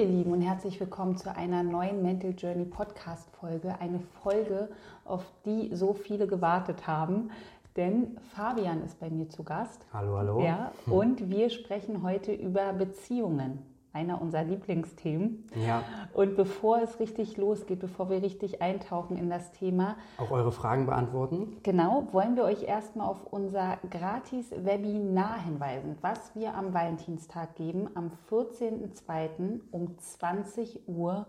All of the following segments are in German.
Ihr Lieben und herzlich willkommen zu einer neuen Mental Journey Podcast Folge. Eine Folge, auf die so viele gewartet haben, denn Fabian ist bei mir zu Gast. Hallo, hallo. Ja, und wir sprechen heute über Beziehungen einer unserer Lieblingsthemen. Ja. Und bevor es richtig losgeht, bevor wir richtig eintauchen in das Thema, Auch eure Fragen beantworten? genau, wollen wir euch erstmal auf unser gratis Webinar hinweisen, was wir am Valentinstag geben, am 14.02. um 20 Uhr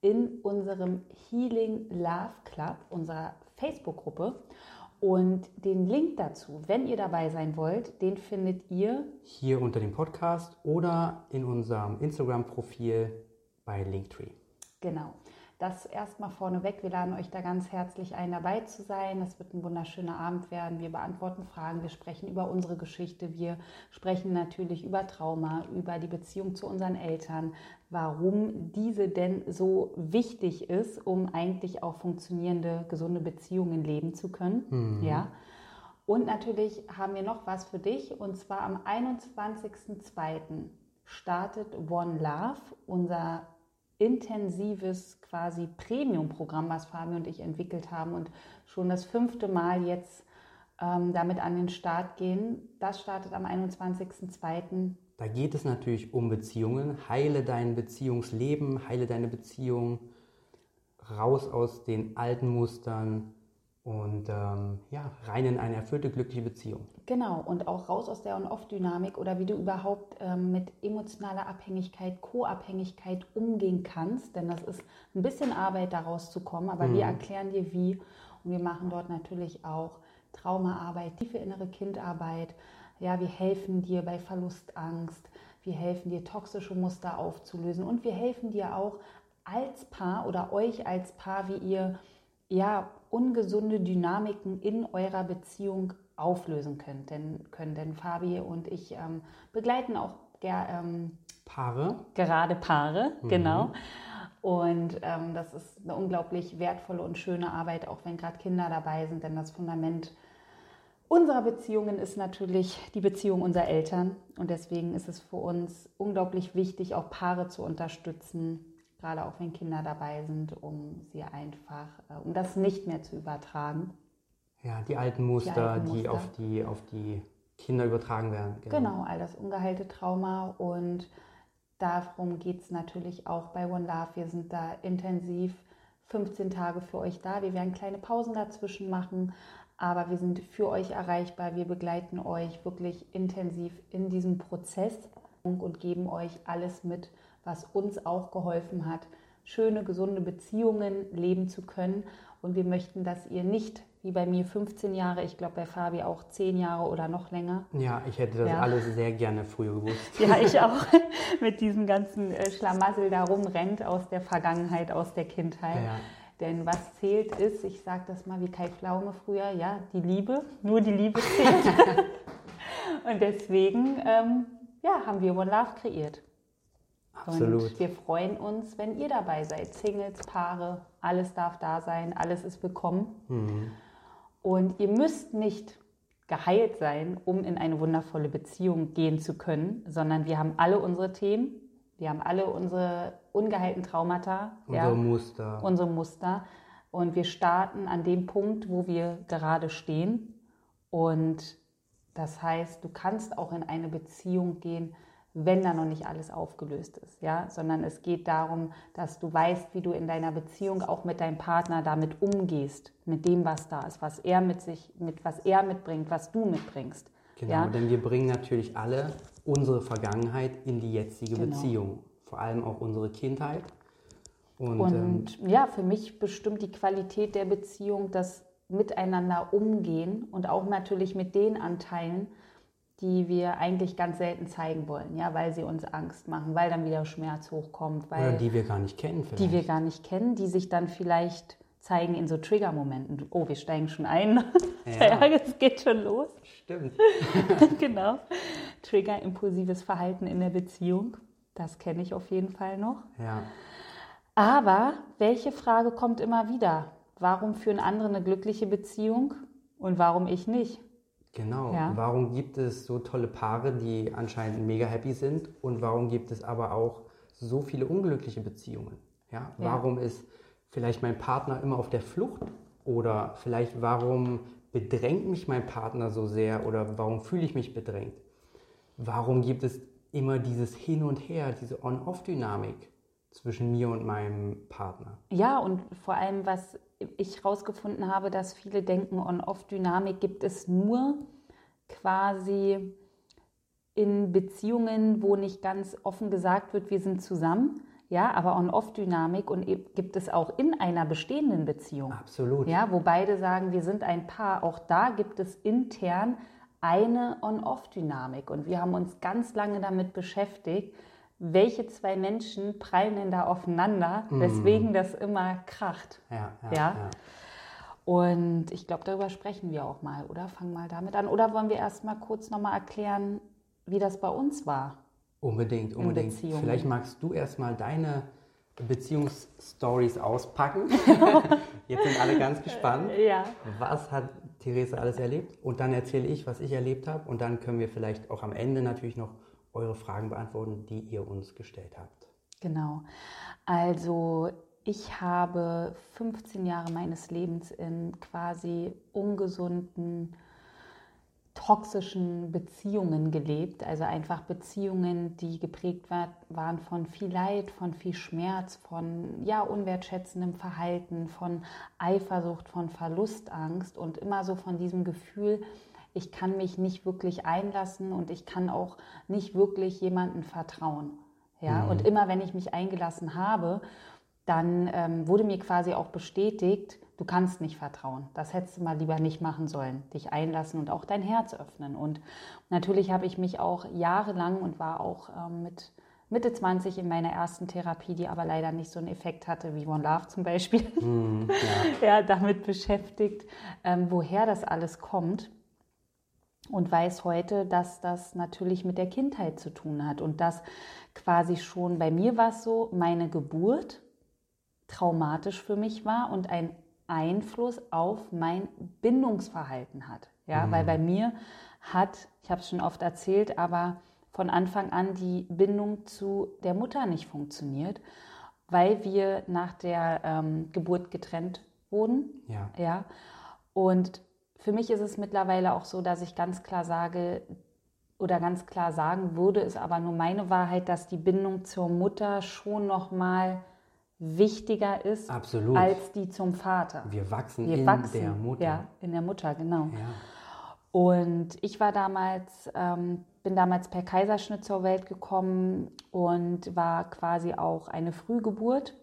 in unserem Healing Love Club, unserer Facebook-Gruppe. Und den Link dazu, wenn ihr dabei sein wollt, den findet ihr Hier unter dem Podcast oder in unserem Instagram-Profil bei Linktree. Genau. Das erstmal vorneweg. Wir laden euch da ganz herzlich ein, dabei zu sein. Es wird ein wunderschöner Abend werden. Wir beantworten Fragen, wir sprechen über unsere Geschichte, wir sprechen natürlich über Trauma, über die Beziehung zu unseren Eltern, warum diese denn so wichtig ist, um eigentlich auch funktionierende, gesunde Beziehungen leben zu können. Ja. Und natürlich haben wir noch was für dich. Und zwar am 21.02. startet One Love, unser intensives quasi Premium-Programm, was Fabi und ich entwickelt haben und schon das fünfte Mal jetzt ähm, damit an den Start gehen. Das startet am 21.02. Da geht es natürlich um Beziehungen. Heile dein Beziehungsleben, heile deine Beziehung raus aus den alten Mustern und ähm, ja, rein in eine erfüllte, glückliche Beziehung. Genau, und auch raus aus der On-Off-Dynamik oder wie du überhaupt ähm, mit emotionaler Abhängigkeit, Co-Abhängigkeit umgehen kannst. Denn das ist ein bisschen Arbeit, da rauszukommen. Aber wir erklären dir wie. Und wir machen dort natürlich auch Traumaarbeit, tiefe innere Kindarbeit. Ja, wir helfen dir bei Verlustangst. Wir helfen dir, toxische Muster aufzulösen. Und wir helfen dir auch als Paar oder euch als Paar, wie ihr ja, ungesunde Dynamiken in eurer Beziehung auflösen könnt. Denn, können denn Fabi und ich ähm, begleiten auch ger, ähm, Paare, gerade Paare, genau. Und ähm, das ist eine unglaublich wertvolle und schöne Arbeit, auch wenn gerade Kinder dabei sind, denn das Fundament unserer Beziehungen ist natürlich die Beziehung unserer Eltern. Und deswegen ist es für uns unglaublich wichtig, auch Paare zu unterstützen, gerade auch wenn Kinder dabei sind, um sie einfach, äh, um das nicht mehr zu übertragen. ja, die alten Muster, alten die, Muster. auf die auf die Kinder übertragen werden. Genau, all das ungeheilte Trauma und darum geht es natürlich auch bei One Love. Wir sind da intensiv 15 Tage für euch da. Wir werden kleine Pausen dazwischen machen, aber wir sind für euch erreichbar. Wir begleiten euch wirklich intensiv in diesem Prozess und geben euch alles mit, was uns auch geholfen hat, schöne, gesunde Beziehungen leben zu können. Und wir möchten, dass ihr nicht wie bei mir 15 Jahre, ich glaube bei Fabi auch 10 Jahre oder noch länger, Ja, ich hätte das Ja. alles sehr gerne früher gewusst. ja, ich auch. Mit diesem ganzen äh, Schlamassel da rumrennt aus der Vergangenheit, aus der Kindheit. Ja. Denn was zählt ist, ich sage das mal wie Kai Pflaume früher, ja, die Liebe, nur die Liebe zählt. Und deswegen, ähm, ja, haben wir One Love kreiert. Absolut. Und wir freuen uns, wenn ihr dabei seid. Singles, Paare, alles darf da sein, alles ist willkommen. Mhm. Und ihr müsst nicht geheilt sein, um in eine wundervolle Beziehung gehen zu können, sondern wir haben alle unsere Themen, wir haben alle unsere ungeheilten Traumata, Unsere Muster. unsere Muster. Und wir starten an dem Punkt, wo wir gerade stehen. Und das heißt, du kannst auch in eine Beziehung gehen, wenn da noch nicht alles aufgelöst ist, ja, sondern es geht darum, dass du weißt, wie du in deiner Beziehung auch mit deinem Partner damit umgehst, mit dem, was da ist, was er mit sich, mit was er mitbringt, was du mitbringst. Genau, Ja? denn wir bringen natürlich alle unsere Vergangenheit in die jetzige Genau. Beziehung. Vor allem auch unsere Kindheit. Und, ähm, Und ja, für mich bestimmt die Qualität der Beziehung das Miteinander umgehen und auch natürlich mit den Anteilen, die wir eigentlich ganz selten zeigen wollen, ja, weil sie uns Angst machen, weil dann wieder Schmerz hochkommt, oder weil die wir gar nicht kennen vielleicht. die wir gar nicht kennen, die sich dann vielleicht zeigen in so Trigger-Momenten. Oh, wir steigen schon ein. Ja. Ja, es geht schon los. Stimmt. genau. Trigger impulsives Verhalten in der Beziehung. Das kenne ich auf jeden Fall noch. Ja. Aber welche Frage kommt immer wieder? Warum führen andere eine glückliche Beziehung und warum ich nicht? Genau. Ja. Warum gibt es so tolle Paare, die anscheinend mega happy sind? Und warum gibt es aber auch so viele unglückliche Beziehungen? Ja? ja? Warum ist vielleicht mein Partner immer auf der Flucht? Oder vielleicht warum bedrängt mich mein Partner so sehr? Oder warum fühle ich mich bedrängt? Warum gibt es immer dieses Hin und Her, diese On-Off-Dynamik zwischen mir und meinem Partner? Ja, und vor allem, was ich herausgefunden habe, dass viele denken, On-Off-Dynamik gibt es nur quasi in Beziehungen, wo nicht ganz offen gesagt wird, wir sind zusammen. Ja, aber On-Off-Dynamik und e-, gibt es auch in einer bestehenden Beziehung. Absolut. Ja, wo beide sagen, wir sind ein Paar. Auch da gibt es intern eine On-Off-Dynamik. Und wir haben uns ganz lange damit beschäftigt, welche zwei Menschen prallen denn da aufeinander, mm. weswegen das immer kracht. Ja, ja, ja? Und ich glaube, darüber sprechen wir auch mal, oder? Fangen mal damit an. Oder wollen wir erst mal kurz nochmal erklären, wie das bei uns war? Unbedingt, unbedingt. Vielleicht magst du erst mal deine Beziehungsstories auspacken. Jetzt sind alle ganz gespannt. Ja. Was hat Therese alles erlebt? Und dann erzähle ich, was ich erlebt habe. Und dann können wir vielleicht auch am Ende natürlich noch eure Fragen beantworten, die ihr uns gestellt habt. Genau. Also ich habe 15 Jahre meines Lebens in quasi ungesunden, toxischen Beziehungen gelebt. Also einfach Beziehungen, die geprägt war, waren von viel Leid, von viel Schmerz, von ja, unwertschätzendem Verhalten, von Eifersucht, von Verlustangst und immer so von diesem Gefühl, ich kann mich nicht wirklich einlassen und ich kann auch nicht wirklich jemandem vertrauen. Ja? Mhm. Und immer wenn ich mich eingelassen habe dann ähm, wurde mir quasi auch bestätigt, du kannst nicht vertrauen. Das hättest du mal lieber nicht machen sollen. Dich einlassen und auch dein Herz öffnen. Und natürlich habe ich mich auch jahrelang und war auch ähm, mit Mitte 20 in meiner ersten Therapie, die aber leider nicht so einen Effekt hatte wie One Love zum Beispiel, mm, ja. ja. damit beschäftigt, ähm, woher das alles kommt. Und weiß heute, dass das natürlich mit der Kindheit zu tun hat und dass quasi schon bei mir war es so, meine Geburt traumatisch für mich war und einen Einfluss auf mein Bindungsverhalten hat. Ja, mhm. weil bei mir hat, ich habe es schon oft erzählt, aber von Anfang an die Bindung zu der Mutter nicht funktioniert, weil wir nach der ähm, Geburt getrennt wurden. Ja. ja. Und für mich ist es mittlerweile auch so, dass ich ganz klar sage, oder ganz klar sagen würde, ist aber nur meine Wahrheit, dass die Bindung zur Mutter schon noch mal wichtiger ist Absolut. als die zum Vater. Wir wachsen Wir in wachsen, der Mutter. Ja, in der Mutter, genau. Ja. Und ich war damals, ähm, bin damals per Kaiserschnitt zur Welt gekommen und war quasi auch eine Frühgeburt.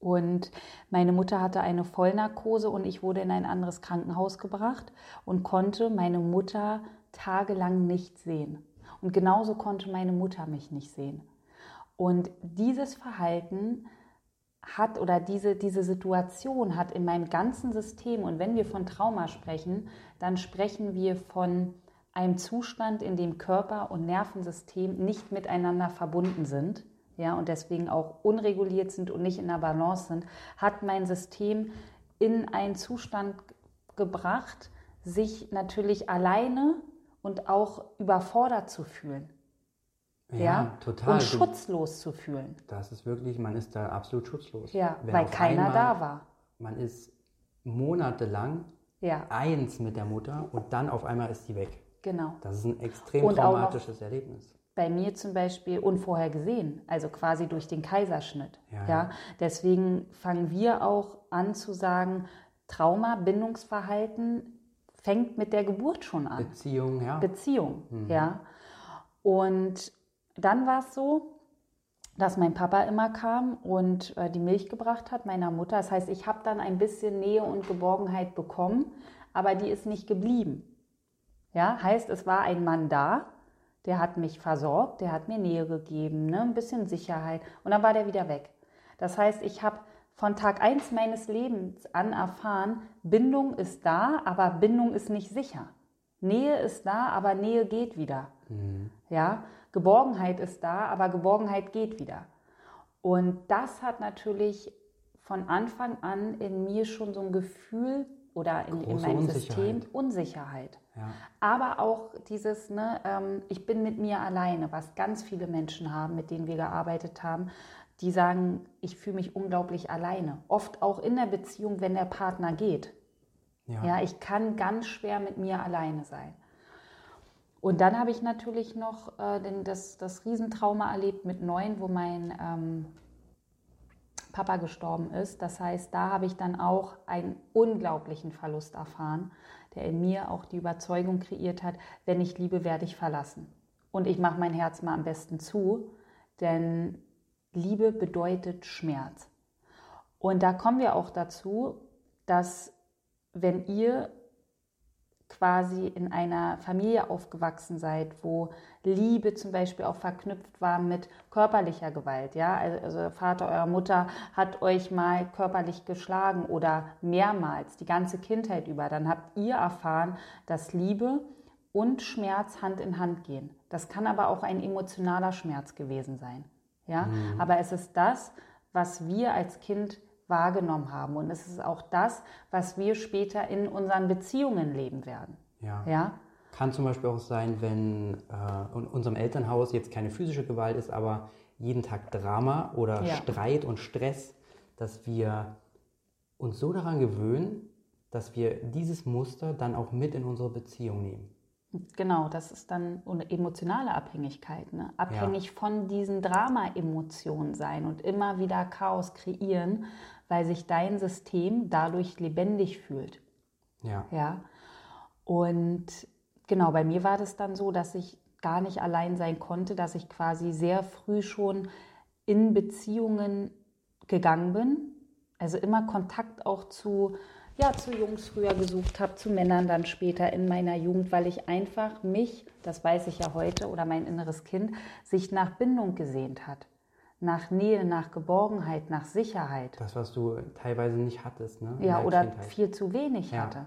Und meine Mutter hatte eine Vollnarkose und ich wurde in ein anderes Krankenhaus gebracht und konnte meine Mutter tagelang nicht sehen. Und genauso konnte meine Mutter mich nicht sehen. Und dieses Verhalten hat oder diese, diese Situation hat in meinem ganzen System, und wenn wir von Trauma sprechen, dann sprechen wir von einem Zustand, in dem Körper und Nervensystem nicht miteinander verbunden sind, ja, und deswegen auch unreguliert sind und nicht in der Balance sind, hat mein System in einen Zustand gebracht, sich natürlich alleine und auch überfordert zu fühlen. Ja, ja, total. Und schutzlos zu fühlen. Das ist wirklich, man ist da absolut schutzlos. Ja, Wenn weil keiner einmal, da war. Man ist monatelang ja. eins mit der Mutter und dann auf einmal ist sie weg. Genau. Das ist ein extrem und traumatisches Erlebnis. Bei mir zum Beispiel unvorher gesehen, also quasi durch den Kaiserschnitt. Ja, ja. Deswegen fangen wir auch an zu sagen, Trauma, Bindungsverhalten fängt mit der Geburt schon an. Beziehung, ja. Beziehung, mhm. ja. Und dann war es so, dass mein Papa immer kam und äh, die Milch gebracht hat, meiner Mutter. Das heißt, ich habe dann ein bisschen Nähe und Geborgenheit bekommen, aber die ist nicht geblieben. Ja, heißt, es war ein Mann da, der hat mich versorgt, der hat mir Nähe gegeben, ne, ein bisschen Sicherheit und dann war der wieder weg. Das heißt, ich habe von Tag 1 meines Lebens an erfahren, Bindung ist da, aber Bindung ist nicht sicher. Nähe ist da, aber Nähe geht wieder. Mhm. Ja, Geborgenheit ist da, aber Geborgenheit geht wieder. Und das hat natürlich von Anfang an in mir schon so ein Gefühl oder in, in meinem. System Unsicherheit. Ja. Aber auch dieses, ne, ähm, ich bin mit mir alleine, was ganz viele Menschen haben, mit denen wir gearbeitet haben, die sagen, ich fühle mich unglaublich alleine. Oft auch in der Beziehung, wenn der Partner geht. Ja. Ja, ich kann ganz schwer mit mir alleine sein. Und dann habe ich natürlich noch äh, das, das Riesentrauma erlebt mit neun, wo mein ähm, Papa gestorben ist. Das heißt, da habe ich dann auch einen unglaublichen Verlust erfahren, der in mir auch die Überzeugung kreiert hat, wenn ich liebe, werde ich verlassen. Und ich mache mein Herz mal am besten zu, denn Liebe bedeutet Schmerz. Und da kommen wir auch dazu, dass wenn ihr quasi in einer Familie aufgewachsen seid, wo Liebe zum Beispiel auch verknüpft war mit körperlicher Gewalt, ja, also Vater eurer Mutter hat euch mal körperlich geschlagen oder mehrmals die ganze Kindheit über, dann habt ihr erfahren, dass Liebe und Schmerz Hand in Hand gehen. Das kann aber auch ein emotionaler Schmerz gewesen sein, ja, mhm. aber es ist das, was wir als Kind wahrgenommen haben. Und es ist auch das, was wir später in unseren Beziehungen leben werden. Ja. ja? Kann zum Beispiel auch sein, wenn äh, in unserem Elternhaus jetzt keine physische Gewalt ist, aber jeden Tag Drama oder ja. Streit und Stress, dass wir uns so daran gewöhnen, dass wir dieses Muster dann auch mit in unsere Beziehung nehmen. Genau, das ist dann eine emotionale Abhängigkeit. Ne? Abhängig ja. von diesen Drama-Emotionen sein und immer wieder Chaos kreieren, weil sich dein System dadurch lebendig fühlt. Ja. Ja. Und genau, bei mir war das dann so, dass ich gar nicht allein sein konnte, dass ich quasi sehr früh schon in Beziehungen gegangen bin. Also immer Kontakt auch zu, ja, zu Jungs früher gesucht habe, zu Männern dann später in meiner Jugend, weil ich einfach mich, das weiß ich ja heute, oder mein inneres Kind, sich nach Bindung gesehnt hat nach Nähe, nach Geborgenheit, nach Sicherheit. Das, was du teilweise nicht hattest, ne? ja, oder Kindheit. viel zu wenig ja. hatte.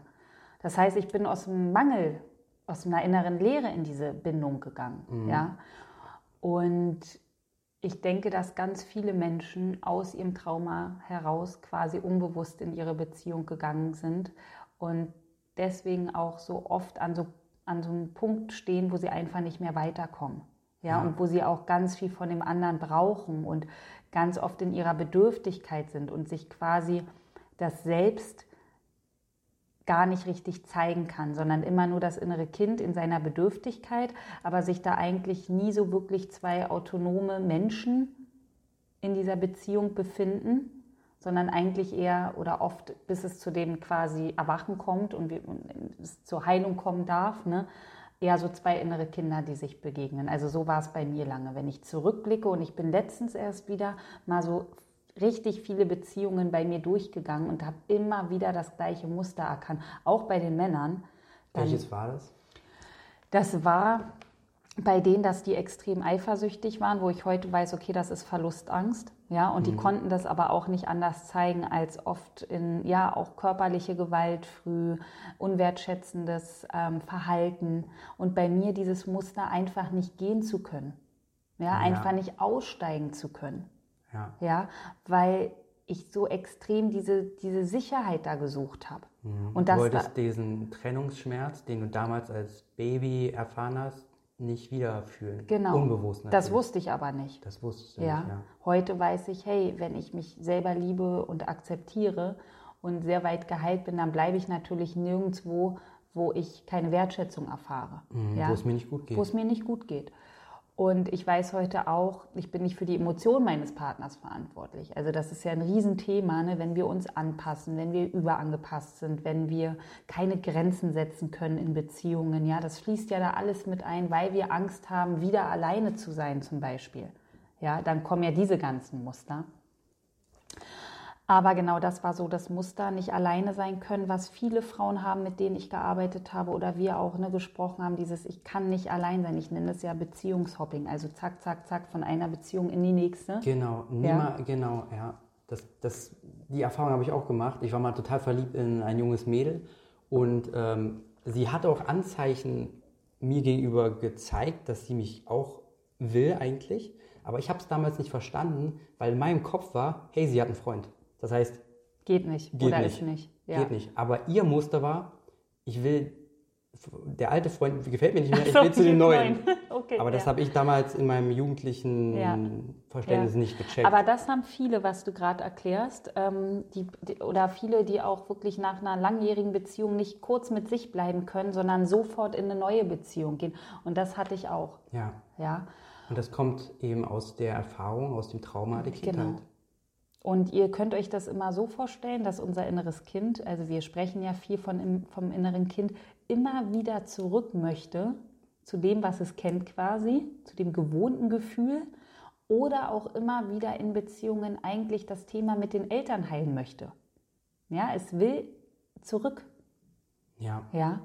Das heißt, ich bin aus dem Mangel, aus einer inneren Leere in diese Bindung gegangen. Mhm. Ja? Und ich denke, dass ganz viele Menschen aus ihrem Trauma heraus quasi unbewusst in ihre Beziehung gegangen sind und deswegen auch so oft an so, an so einem Punkt stehen, wo sie einfach nicht mehr weiterkommen ja, und wo sie auch ganz viel von dem anderen brauchen und ganz oft in ihrer Bedürftigkeit sind und sich quasi das Selbst gar nicht richtig zeigen kann, sondern immer nur das innere Kind in seiner Bedürftigkeit, aber sich da eigentlich nie so wirklich zwei autonome Menschen in dieser Beziehung befinden, sondern eigentlich eher oder oft, bis es zu dem quasi Erwachen kommt und, es zur Heilung kommen darf, ne, eher so zwei innere Kinder, die sich begegnen. Also so war es bei mir lange. Wenn ich zurückblicke und ich bin letztens erst wieder mal so richtig viele Beziehungen bei mir durchgegangen und habe immer wieder das gleiche Muster erkannt, auch bei den Männern. Dann, Welches war das? Das war bei denen, dass die extrem eifersüchtig waren, wo ich heute weiß, okay, das ist Verlustangst. Ja, und mhm. die konnten das aber auch nicht anders zeigen als oft in, ja, auch körperliche Gewalt früh, unwertschätzendes ähm, Verhalten und bei mir dieses Muster einfach nicht gehen zu können. Ja, ja, einfach nicht aussteigen zu können. Ja. Ja, weil ich so extrem diese, diese Sicherheit da gesucht habe. Mhm. Und das du wolltest diesen Trennungsschmerz, den du damals als Baby erfahren hast, nicht wieder fühlen. Genau. Unbewusst natürlich. Das wusste ich aber nicht. Das wusste ich ja. nicht, ja. Heute weiß ich, hey, wenn ich mich selber liebe und akzeptiere und sehr weit geheilt bin, dann bleibe ich natürlich nirgendwo, wo ich keine Wertschätzung erfahre. Mhm, ja? Wo es mir nicht gut geht. Wo es mir nicht gut geht. Und ich weiß heute auch, ich bin nicht für die Emotionen meines Partners verantwortlich. Also das ist ja ein Riesenthema, ne? wenn wir uns anpassen, wenn wir überangepasst sind, wenn wir keine Grenzen setzen können in Beziehungen. Ja, das fließt ja da alles mit ein, weil wir Angst haben, wieder alleine zu sein zum Beispiel. Ja, dann kommen ja diese ganzen Muster. Aber genau das war so das Muster, nicht alleine sein können, was viele Frauen haben, mit denen ich gearbeitet habe oder wir auch ne, gesprochen haben, dieses Ich kann nicht allein sein. Ich nenne es ja Beziehungshopping, also zack, zack, zack, von einer Beziehung in die nächste. Genau, ja. genau, ja. Das, das, die Erfahrung habe ich auch gemacht. Ich war mal total verliebt in ein junges Mädel und ähm, sie hat auch Anzeichen mir gegenüber gezeigt, dass sie mich auch will eigentlich. Aber ich habe es damals nicht verstanden, weil in meinem Kopf war, hey, sie hat einen Freund. Das heißt, geht nicht geht oder nicht. ist nicht. Ja. Geht nicht. Aber ihr Muster war, ich will der alte Freund gefällt mir nicht mehr, ich will zu dem neuen. okay, Aber das ja. habe ich damals in meinem jugendlichen Ja. Verständnis nicht gecheckt. Aber das haben viele, was du gerade erklärst, ähm, die, die, oder viele, die auch wirklich nach einer langjährigen Beziehung nicht kurz mit sich bleiben können, sondern sofort in eine neue Beziehung gehen. Und das hatte ich auch. ja. Ja. Und das kommt eben aus der Erfahrung, aus dem Trauma der Kindheit. Genau. Und ihr könnt euch das immer so vorstellen, dass unser inneres Kind, also wir sprechen ja viel von, vom inneren Kind, immer wieder zurück möchte zu dem, was es kennt quasi, zu dem gewohnten Gefühl oder auch immer wieder in Beziehungen eigentlich das Thema mit den Eltern heilen möchte. Ja, es will zurück. Ja. Ja.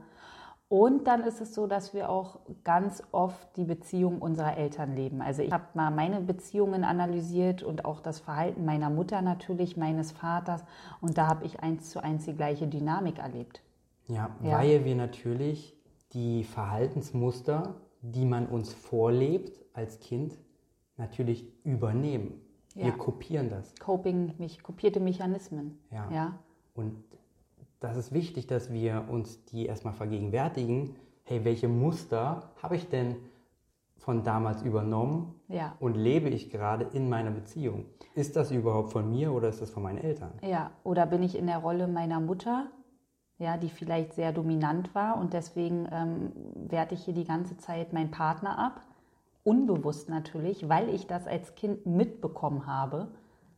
Und dann ist es so, dass wir auch ganz oft die Beziehung unserer Eltern leben. Also ich habe mal meine Beziehungen analysiert und auch das Verhalten meiner Mutter natürlich, meines Vaters. Und da habe ich eins zu eins die gleiche Dynamik erlebt. Ja, Ja. weil wir natürlich die Verhaltensmuster, die man uns vorlebt als Kind, natürlich übernehmen. Ja. Wir kopieren das. Coping, mich, kopierte Mechanismen. Ja. ja. Und das ist wichtig, dass wir uns die erstmal vergegenwärtigen. Hey, welche Muster habe ich denn von damals übernommen Ja. und lebe ich gerade in meiner Beziehung? Ist das überhaupt von mir oder ist das von meinen Eltern? Ja, oder bin ich in der Rolle meiner Mutter, ja, die vielleicht sehr dominant war und deswegen ähm, werte ich hier die ganze Zeit meinen Partner ab. Unbewusst natürlich, weil ich das als Kind mitbekommen habe,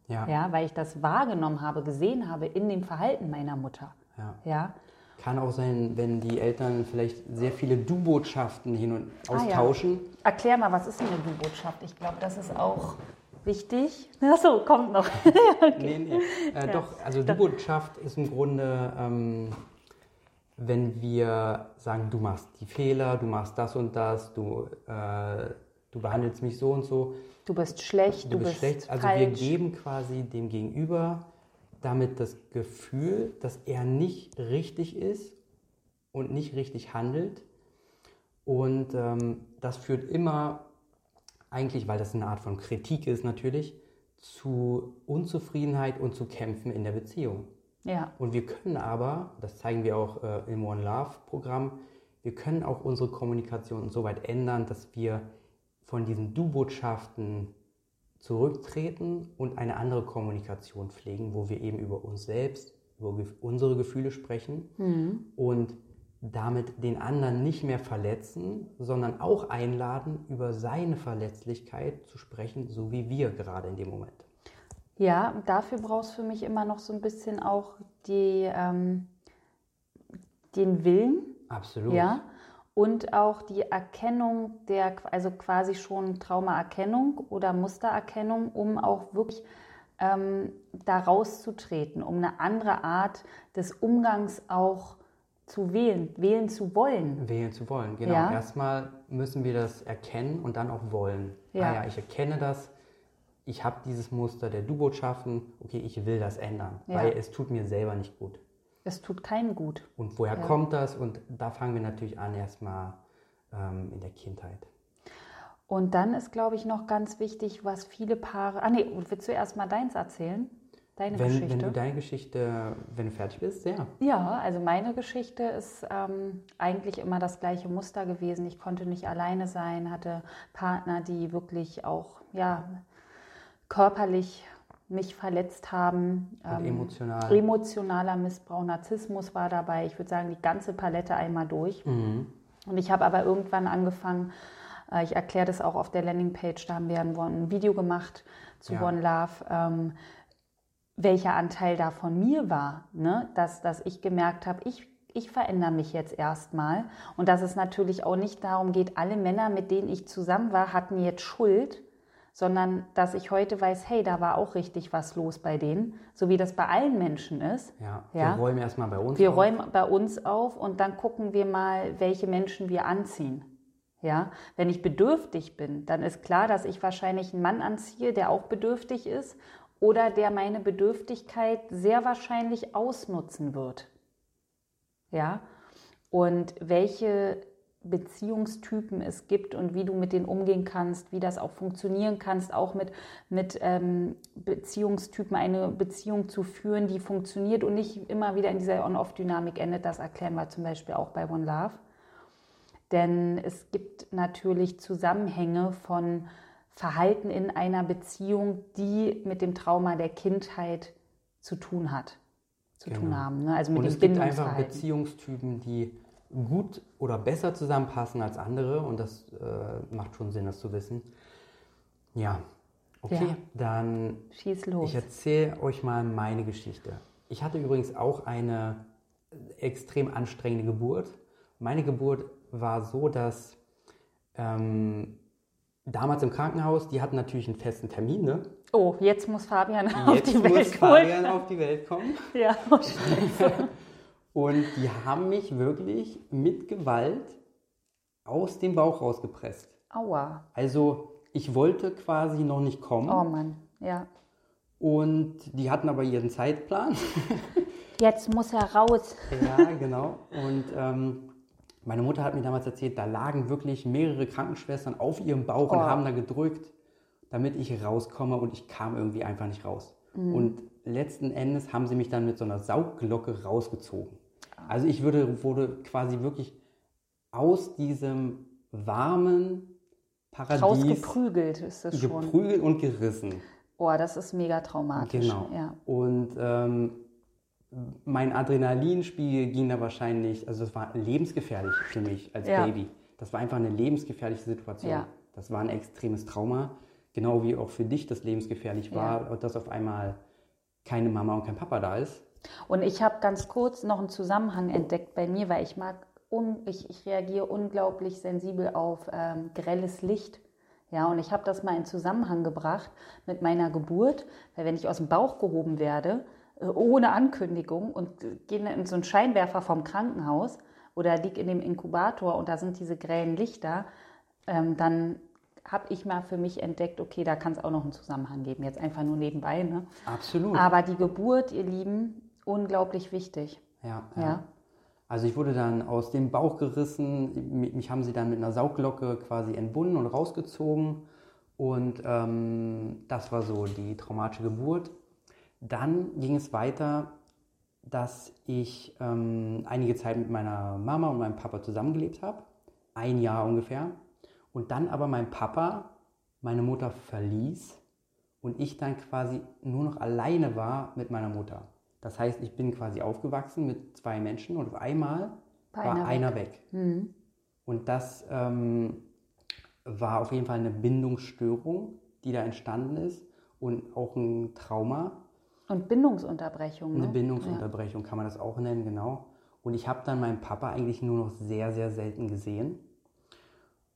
Ja. ja, weil ich das wahrgenommen habe, gesehen habe in dem Verhalten meiner Mutter. Ja. Ja, Kann auch sein, wenn die Eltern vielleicht sehr viele Du-Botschaften hin und Ah, ja. austauschen. Erklär mal, was ist denn eine Du-Botschaft? Ich glaube, das ist auch wichtig. Ach so, kommt noch. Nee, nee. Äh, Doch, also Du-Botschaft ist im Grunde, ähm, wenn wir sagen, du machst die Fehler, du machst das und das, du, äh, du behandelst mich so und so, Du bist schlecht, du, du, bist schlecht. Also falsch. wir geben quasi dem Gegenüber damit das Gefühl, dass er nicht richtig ist und nicht richtig handelt. Und ähm, das führt immer, eigentlich, weil das eine Art von Kritik ist natürlich, zu Unzufriedenheit und zu Kämpfen in der Beziehung. Ja, Und wir können aber, das zeigen wir auch äh, im One Love Programm, wir können auch unsere Kommunikation so weit ändern, dass wir von diesen Du-Botschaften zurücktreten und eine andere Kommunikation pflegen, wo wir eben über uns selbst, über unsere Gefühle sprechen und damit den anderen nicht mehr verletzen, sondern auch einladen, über seine Verletzlichkeit zu sprechen, so wie wir gerade in dem Moment. Ja, dafür brauchst du für mich immer noch so ein bisschen auch die, ähm, den Willen, Absolut. ja, und auch die Erkennung der, also quasi schon Traumaerkennung oder Mustererkennung, um auch wirklich ähm, da rauszutreten, um eine andere Art des Umgangs auch zu wählen, wählen zu wollen. wählen zu wollen. Genau. Ja. Erstmal müssen wir das erkennen und dann auch wollen. Ja. Ah ja, ich erkenne das. Ich habe dieses Muster der Du-Botschaften. Okay, ich will das ändern, Ja. weil es tut mir selber nicht gut. Es tut keinem gut. Und woher Ja. kommt das? Und da fangen wir natürlich an erstmal ähm, in der Kindheit. Und dann ist, glaube ich, noch ganz wichtig, was viele Paare. Ah, nee, willst du erst mal deins erzählen? Deine Wenn, Geschichte? wenn du deine Geschichte, wenn du fertig bist, ja. Ja, also meine Geschichte ist ähm, eigentlich immer das gleiche Muster gewesen. Ich konnte nicht alleine sein, hatte Partner, die wirklich auch ja, körperlich mich verletzt haben. Ähm, emotional. Emotionaler Missbrauch, Narzissmus war dabei. Ich würde sagen, die ganze Palette einmal durch. Mhm. Und ich habe aber irgendwann angefangen, äh, ich erkläre das auch auf der Landingpage, da haben wir ein, ein Video gemacht zu Ja. One Love, ähm, welcher Anteil da von mir war, ne? dass, dass ich gemerkt habe, ich, ich verändere mich jetzt erstmal und dass es natürlich auch nicht darum geht, alle Männer, mit denen ich zusammen war, hatten jetzt Schuld, sondern dass ich heute weiß, hey, da war auch richtig was los bei denen, so wie das bei allen Menschen ist. Ja. Ja. Wir räumen erstmal bei uns Wir auf. räumen bei uns auf und dann gucken wir mal, welche Menschen wir anziehen. Ja, wenn ich bedürftig bin, dann ist klar, dass ich wahrscheinlich einen Mann anziehe, der auch bedürftig ist oder der meine Bedürftigkeit sehr wahrscheinlich ausnutzen wird. Ja, und welche Beziehungstypen es gibt und wie du mit denen umgehen kannst, wie das auch funktionieren kannst, auch mit, mit ähm, Beziehungstypen eine Beziehung zu führen, die funktioniert und nicht immer wieder in dieser On-Off-Dynamik endet. Das erklären wir zum Beispiel auch bei One Love. Denn es gibt natürlich Zusammenhänge von Verhalten in einer Beziehung, die mit dem Trauma der Kindheit zu tun hat, zu Genau. tun haben. Ne? Also mit Und dem es gibt einfach. Beziehungstypen, die gut oder besser zusammenpassen als andere und das äh, macht schon Sinn, das zu wissen. Ja, okay, Ja. dann Schieß los. ich erzähle euch mal meine Geschichte. Ich hatte übrigens auch eine extrem anstrengende Geburt. Meine Geburt war so, dass ähm, damals im Krankenhaus, die hatten natürlich einen festen Termin, ne? Oh, jetzt muss Fabian auf Jetzt die muss Welt Fabian auf die Welt kommen. Ja, oh. Und die haben mich wirklich mit Gewalt aus dem Bauch rausgepresst. Aua. Also ich wollte quasi noch nicht kommen. Oh Mann. Ja. Und die hatten aber ihren Zeitplan. Jetzt muss er raus. ja, genau. Und ähm, meine Mutter hat mir damals erzählt, da lagen wirklich mehrere Krankenschwestern auf ihrem Bauch und Oh. haben da gedrückt, damit ich rauskomme und ich kam irgendwie einfach nicht raus. Mhm. Und letzten Endes haben sie mich dann mit so einer Saugglocke rausgezogen. Also ich würde, wurde quasi wirklich aus diesem warmen Paradies Rausgeprügelt ist das schon. geprügelt und gerissen. Oh, das ist mega traumatisch. Genau. Ja. Und ähm, mein Adrenalinspiegel ging da wahrscheinlich, also es war lebensgefährlich für mich als Ja. Baby. Das war einfach eine lebensgefährliche Situation. Ja. Das war ein extremes Trauma, genau wie auch für dich das lebensgefährlich war, dass auf einmal keine Mama und kein Papa da ist. Und ich habe ganz kurz noch einen Zusammenhang entdeckt bei mir, weil ich mag, un, ich, ich reagiere unglaublich sensibel auf ähm, grelles Licht. Ja, und ich habe das mal in Zusammenhang gebracht mit meiner Geburt, weil wenn ich aus dem Bauch gehoben werde, äh, ohne Ankündigung und gehe in so einen Scheinwerfer vom Krankenhaus oder liege in dem Inkubator und da sind diese grellen Lichter, ähm, dann habe ich mal für mich entdeckt, okay, da kann es auch noch einen Zusammenhang geben. Jetzt einfach nur nebenbei. Ne? Absolut. Aber die Geburt, ihr Lieben, unglaublich wichtig. ja, Ja. Also ich wurde dann aus dem Bauch gerissen, mich haben sie dann mit einer Saugglocke quasi entbunden und rausgezogen und ähm, das war so die traumatische Geburt. Dann ging es weiter, dass ich ähm, einige Zeit mit meiner Mama und meinem Papa zusammengelebt habe, ein Jahr ungefähr, und dann aber mein Papa meine Mutter verließ und ich dann quasi nur noch alleine war mit meiner Mutter. Das heißt, ich bin quasi aufgewachsen mit zwei Menschen und auf einmal War war einer einer weg. Mhm. Und das ähm, war auf jeden Fall eine Bindungsstörung, die da entstanden ist und auch ein Trauma. Und Bindungsunterbrechung. Eine Ne? Bindungsunterbrechung kann man das auch nennen, genau. Und ich habe dann meinen Papa eigentlich nur noch sehr, sehr selten gesehen.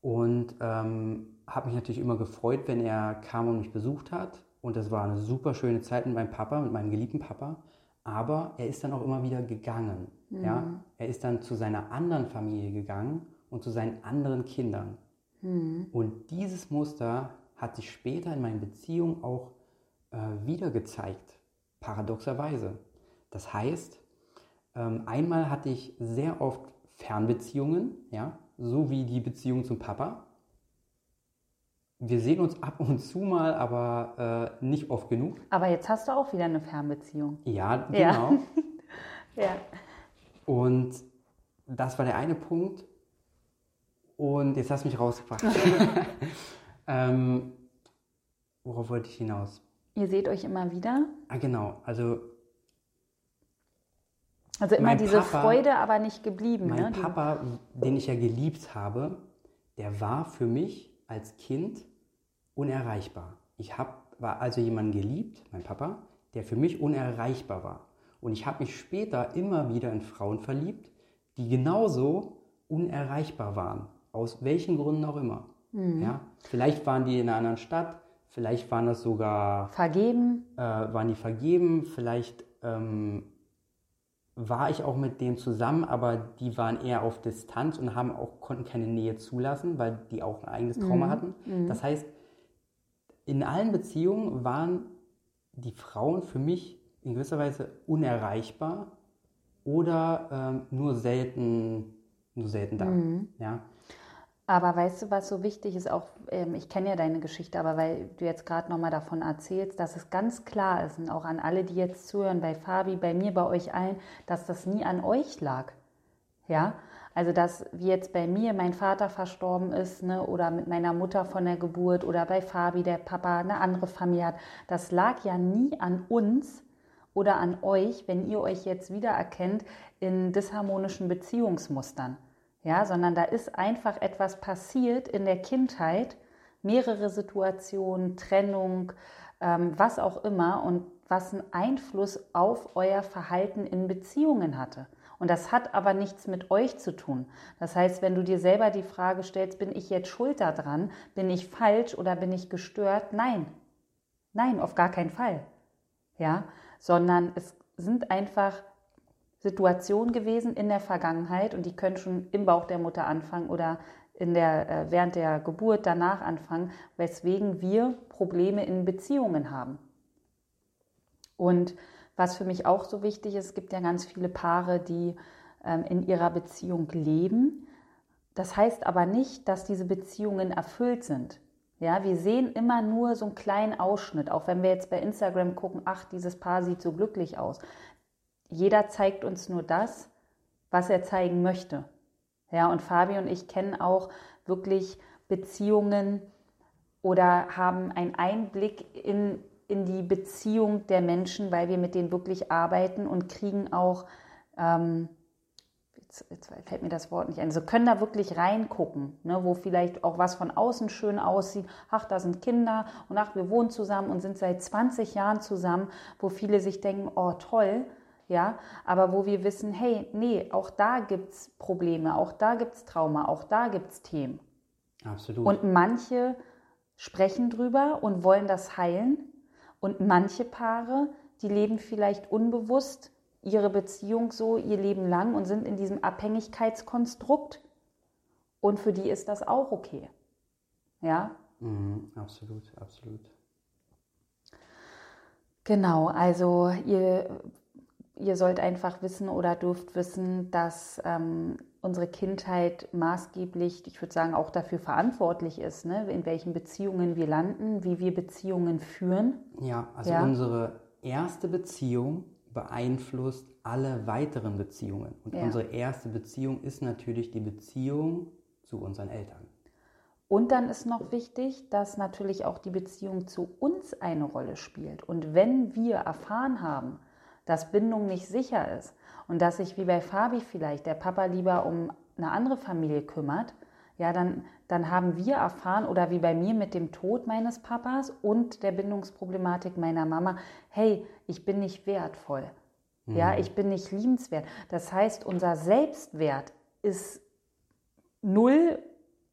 Und ähm, habe mich natürlich immer gefreut, wenn er kam und mich besucht hat. Und das war eine super schöne Zeit mit meinem Papa, mit meinem geliebten Papa. Aber er ist dann auch immer wieder gegangen. Ja? Er ist dann zu seiner anderen Familie gegangen und zu seinen anderen Kindern. Und dieses Muster hat sich später in meinen Beziehungen auch äh, wieder gezeigt, paradoxerweise. Das heißt, ähm, einmal hatte ich sehr oft Fernbeziehungen, ja, so wie die Beziehung zum Papa. Wir sehen uns ab und zu mal, aber äh, nicht oft genug. Aber jetzt hast du auch wieder eine Fernbeziehung. Ja, Ja. genau. Ja. Und das war der eine Punkt. Und jetzt hast du mich rausgebracht. ähm, worauf wollte ich hinaus? Ihr seht euch immer wieder. Ah, genau. Also Also immer diese Papa- Freude, aber nicht geblieben. mein ne? Papa, den ich ja geliebt habe, der war für mich als Kind unerreichbar. Ich hab, war also jemanden geliebt, mein Papa, der für mich unerreichbar war. Und ich habe mich später immer wieder in Frauen verliebt, die genauso unerreichbar waren. Aus welchen Gründen auch immer. Ja? Vielleicht waren die in einer anderen Stadt, vielleicht waren das sogar Vergeben. äh, waren die vergeben, vielleicht ähm, war ich auch mit denen zusammen, aber die waren eher auf Distanz und haben auch, konnten keine Nähe zulassen, weil die auch ein eigenes Trauma hatten. Das heißt, in allen Beziehungen waren die Frauen für mich in gewisser Weise unerreichbar oder ähm, nur selten, nur selten da. Ja? Aber weißt du, was so wichtig ist, auch ähm, ich kenne ja deine Geschichte, aber weil du jetzt gerade nochmal davon erzählst, dass es ganz klar ist und auch an alle, die jetzt zuhören, bei Fabi, bei mir, bei euch allen, dass das nie an euch lag. Ja, Also dass wie jetzt bei mir mein Vater verstorben ist ne, oder mit meiner Mutter von der Geburt oder bei Fabi der Papa eine andere Familie hat, das lag ja nie an uns oder an euch, wenn ihr euch jetzt wiedererkennt in disharmonischen Beziehungsmustern. Ja, sondern da ist einfach etwas passiert in der Kindheit, mehrere Situationen, Trennung, ähm, was auch immer und was einen Einfluss auf euer Verhalten in Beziehungen hatte. Und das hat aber nichts mit euch zu tun. Das heißt, wenn du dir selber die Frage stellst, bin ich jetzt schuld daran, bin ich falsch oder bin ich gestört? Nein. Nein, auf gar keinen Fall. Ja, sondern es sind einfach Situationen gewesen in der Vergangenheit und die können schon im Bauch der Mutter anfangen oder in der, äh, während der Geburt danach anfangen, weswegen wir Probleme in Beziehungen haben. Und was für mich auch so wichtig ist, es gibt ja ganz viele Paare, die ähm, in ihrer Beziehung leben. Das heißt aber nicht, dass diese Beziehungen erfüllt sind. Ja, wir sehen immer nur so einen kleinen Ausschnitt, auch wenn wir jetzt bei Instagram gucken, ach, dieses Paar sieht so glücklich aus. Jeder zeigt uns nur das, was er zeigen möchte. Ja, und Fabi und ich kennen auch wirklich Beziehungen oder haben einen Einblick in in die Beziehung der Menschen, weil wir mit denen wirklich arbeiten und kriegen auch, ähm, jetzt, jetzt, fällt mir das Wort nicht ein, also können da wirklich reingucken, ne, wo vielleicht auch was von außen schön aussieht. Ach, da sind Kinder und ach, wir wohnen zusammen und sind seit 20 Jahren zusammen, wo viele sich denken, oh toll, ja, aber wo wir wissen, hey, nee, auch da gibt es Probleme, auch da gibt es Trauma, auch da gibt es Themen. Absolut. Und manche sprechen drüber und wollen das heilen und manche Paare, die leben vielleicht unbewusst ihre Beziehung so ihr Leben lang und sind in diesem Abhängigkeitskonstrukt. Und für die ist das auch okay. Ja? Mhm, absolut, absolut. Genau, also ihr, ihr sollt einfach wissen oder dürft wissen, dass ähm, unsere Kindheit maßgeblich, ich würde sagen, auch dafür verantwortlich ist, ne? in welchen Beziehungen wir landen, wie wir Beziehungen führen. Ja, also ja. unsere erste Beziehung beeinflusst alle weiteren Beziehungen. Und ja. unsere erste Beziehung ist natürlich die Beziehung zu unseren Eltern. Und dann ist noch wichtig, dass natürlich auch die Beziehung zu uns eine Rolle spielt. Und wenn wir erfahren haben, dass Bindung nicht sicher ist und dass sich wie bei Fabi vielleicht der Papa lieber um eine andere Familie kümmert, ja, dann, dann haben wir erfahren oder wie bei mir mit dem Tod meines Papas und der Bindungsproblematik meiner Mama, hey, ich bin nicht wertvoll. Mhm. Ja, ich bin nicht liebenswert. Das heißt, unser Selbstwert ist null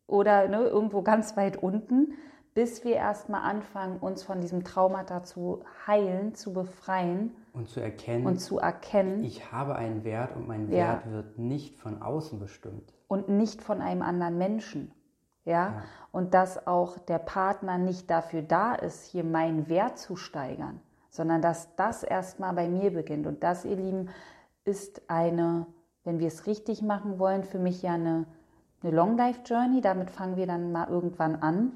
oder ne, irgendwo ganz weit unten, bis wir erstmal anfangen, uns von diesem Traumata zu heilen, zu befreien und zu erkennen, und zu erkennen, ich habe einen Wert und mein Wert ja. wird nicht von außen bestimmt. Und nicht von einem anderen Menschen. Ja? ja? Und dass auch der Partner nicht dafür da ist, hier meinen Wert zu steigern, sondern dass das erstmal bei mir beginnt. Und das, ihr Lieben, ist eine, wenn wir es richtig machen wollen, für mich ja eine, eine Long Life Journey. Damit fangen wir dann mal irgendwann an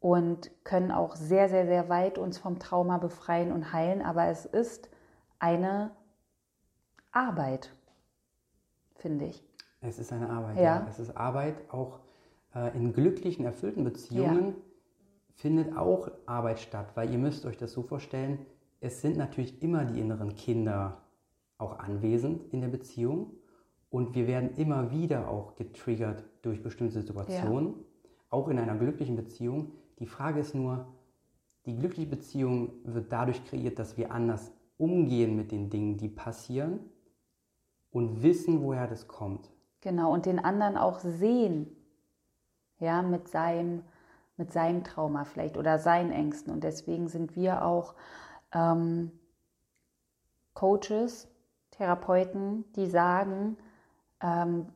und können auch sehr, sehr, sehr weit uns vom Trauma befreien und heilen. Aber es ist eine Arbeit, finde ich. Es ist eine Arbeit, ja. ja. Es ist Arbeit, auch äh, in glücklichen, erfüllten Beziehungen ja. findet auch Arbeit statt, weil ihr müsst euch das so vorstellen, es sind natürlich immer die inneren Kinder auch anwesend in der Beziehung und wir werden immer wieder auch getriggert durch bestimmte Situationen, ja. auch in einer glücklichen Beziehung. Die Frage ist nur, die glückliche Beziehung wird dadurch kreiert, dass wir anders umgehen mit den Dingen, die passieren und wissen, woher das kommt. Genau, und den anderen auch sehen, ja, mit seinem, mit seinem Trauma vielleicht oder seinen Ängsten. Und deswegen sind wir auch ähm, Coaches, Therapeuten, die sagen, ähm,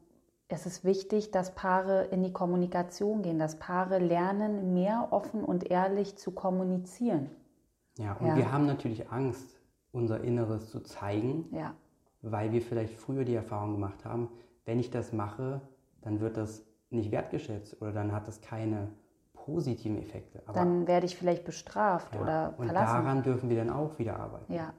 es ist wichtig, dass Paare in die Kommunikation gehen, dass Paare lernen, mehr offen und ehrlich zu kommunizieren. Ja, und ja. wir haben natürlich Angst, unser Inneres zu zeigen, ja. weil wir vielleicht früher die Erfahrung gemacht haben, wenn ich das mache, dann wird das nicht wertgeschätzt oder dann hat das keine positiven Effekte. Aber dann werde ich vielleicht bestraft ja, oder verlassen. Und daran dürfen wir dann auch wieder arbeiten. Ja.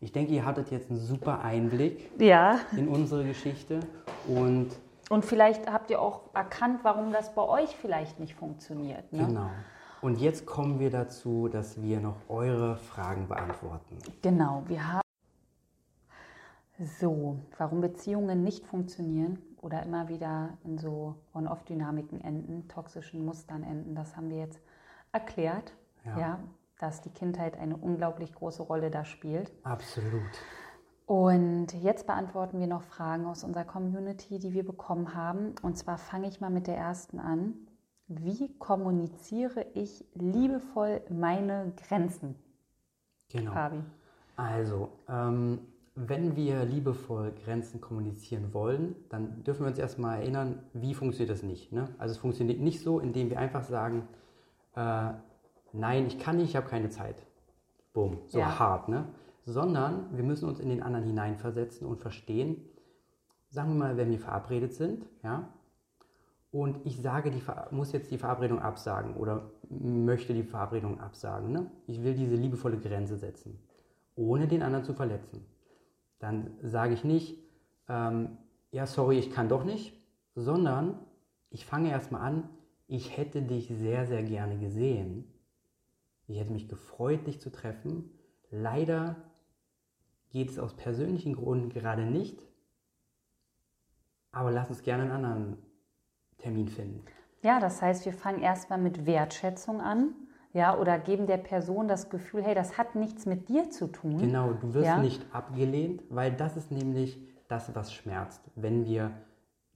Ich denke, ihr hattet jetzt einen super Einblick ja. in unsere Geschichte und Und vielleicht habt ihr auch erkannt, warum das bei euch vielleicht nicht funktioniert. Ne? Genau. Und jetzt kommen wir dazu, dass wir noch eure Fragen beantworten. Genau, wir haben. So, warum Beziehungen nicht funktionieren oder immer wieder in so On-Off-Dynamiken enden, toxischen Mustern enden, das haben wir jetzt erklärt. Ja. ja. dass die Kindheit eine unglaublich große Rolle da spielt. Absolut. Und jetzt beantworten wir noch Fragen aus unserer Community, die wir bekommen haben. Und zwar fange ich mal mit der ersten an. Wie kommuniziere ich liebevoll meine Grenzen? Genau. Fabi. Also, ähm, wenn wir liebevoll Grenzen kommunizieren wollen, dann dürfen wir uns erstmal erinnern, wie funktioniert das nicht. Ne? Also es funktioniert nicht so, indem wir einfach sagen, äh, nein, ich kann nicht, ich habe keine Zeit. Boom, so ja. hart. Ne? Sondern wir müssen uns in den anderen hineinversetzen und verstehen, sagen wir mal, wenn wir verabredet sind, ja, und ich sage, die muss jetzt die Verabredung absagen oder möchte die Verabredung absagen. Ne? Ich will diese liebevolle Grenze setzen, ohne den anderen zu verletzen. Dann sage ich nicht, ähm, ja, sorry, ich kann doch nicht, sondern ich fange erstmal an, ich hätte dich sehr, sehr gerne gesehen. Ich hätte mich gefreut, dich zu treffen. Leider geht es aus persönlichen Gründen gerade nicht, aber lass uns gerne einen anderen Termin finden. Ja, das heißt, wir fangen erstmal mit Wertschätzung an. Ja, oder geben der Person das Gefühl, hey, das hat nichts mit dir zu tun. Genau, du wirst ja? nicht abgelehnt, weil das ist nämlich das, was schmerzt. Wenn wir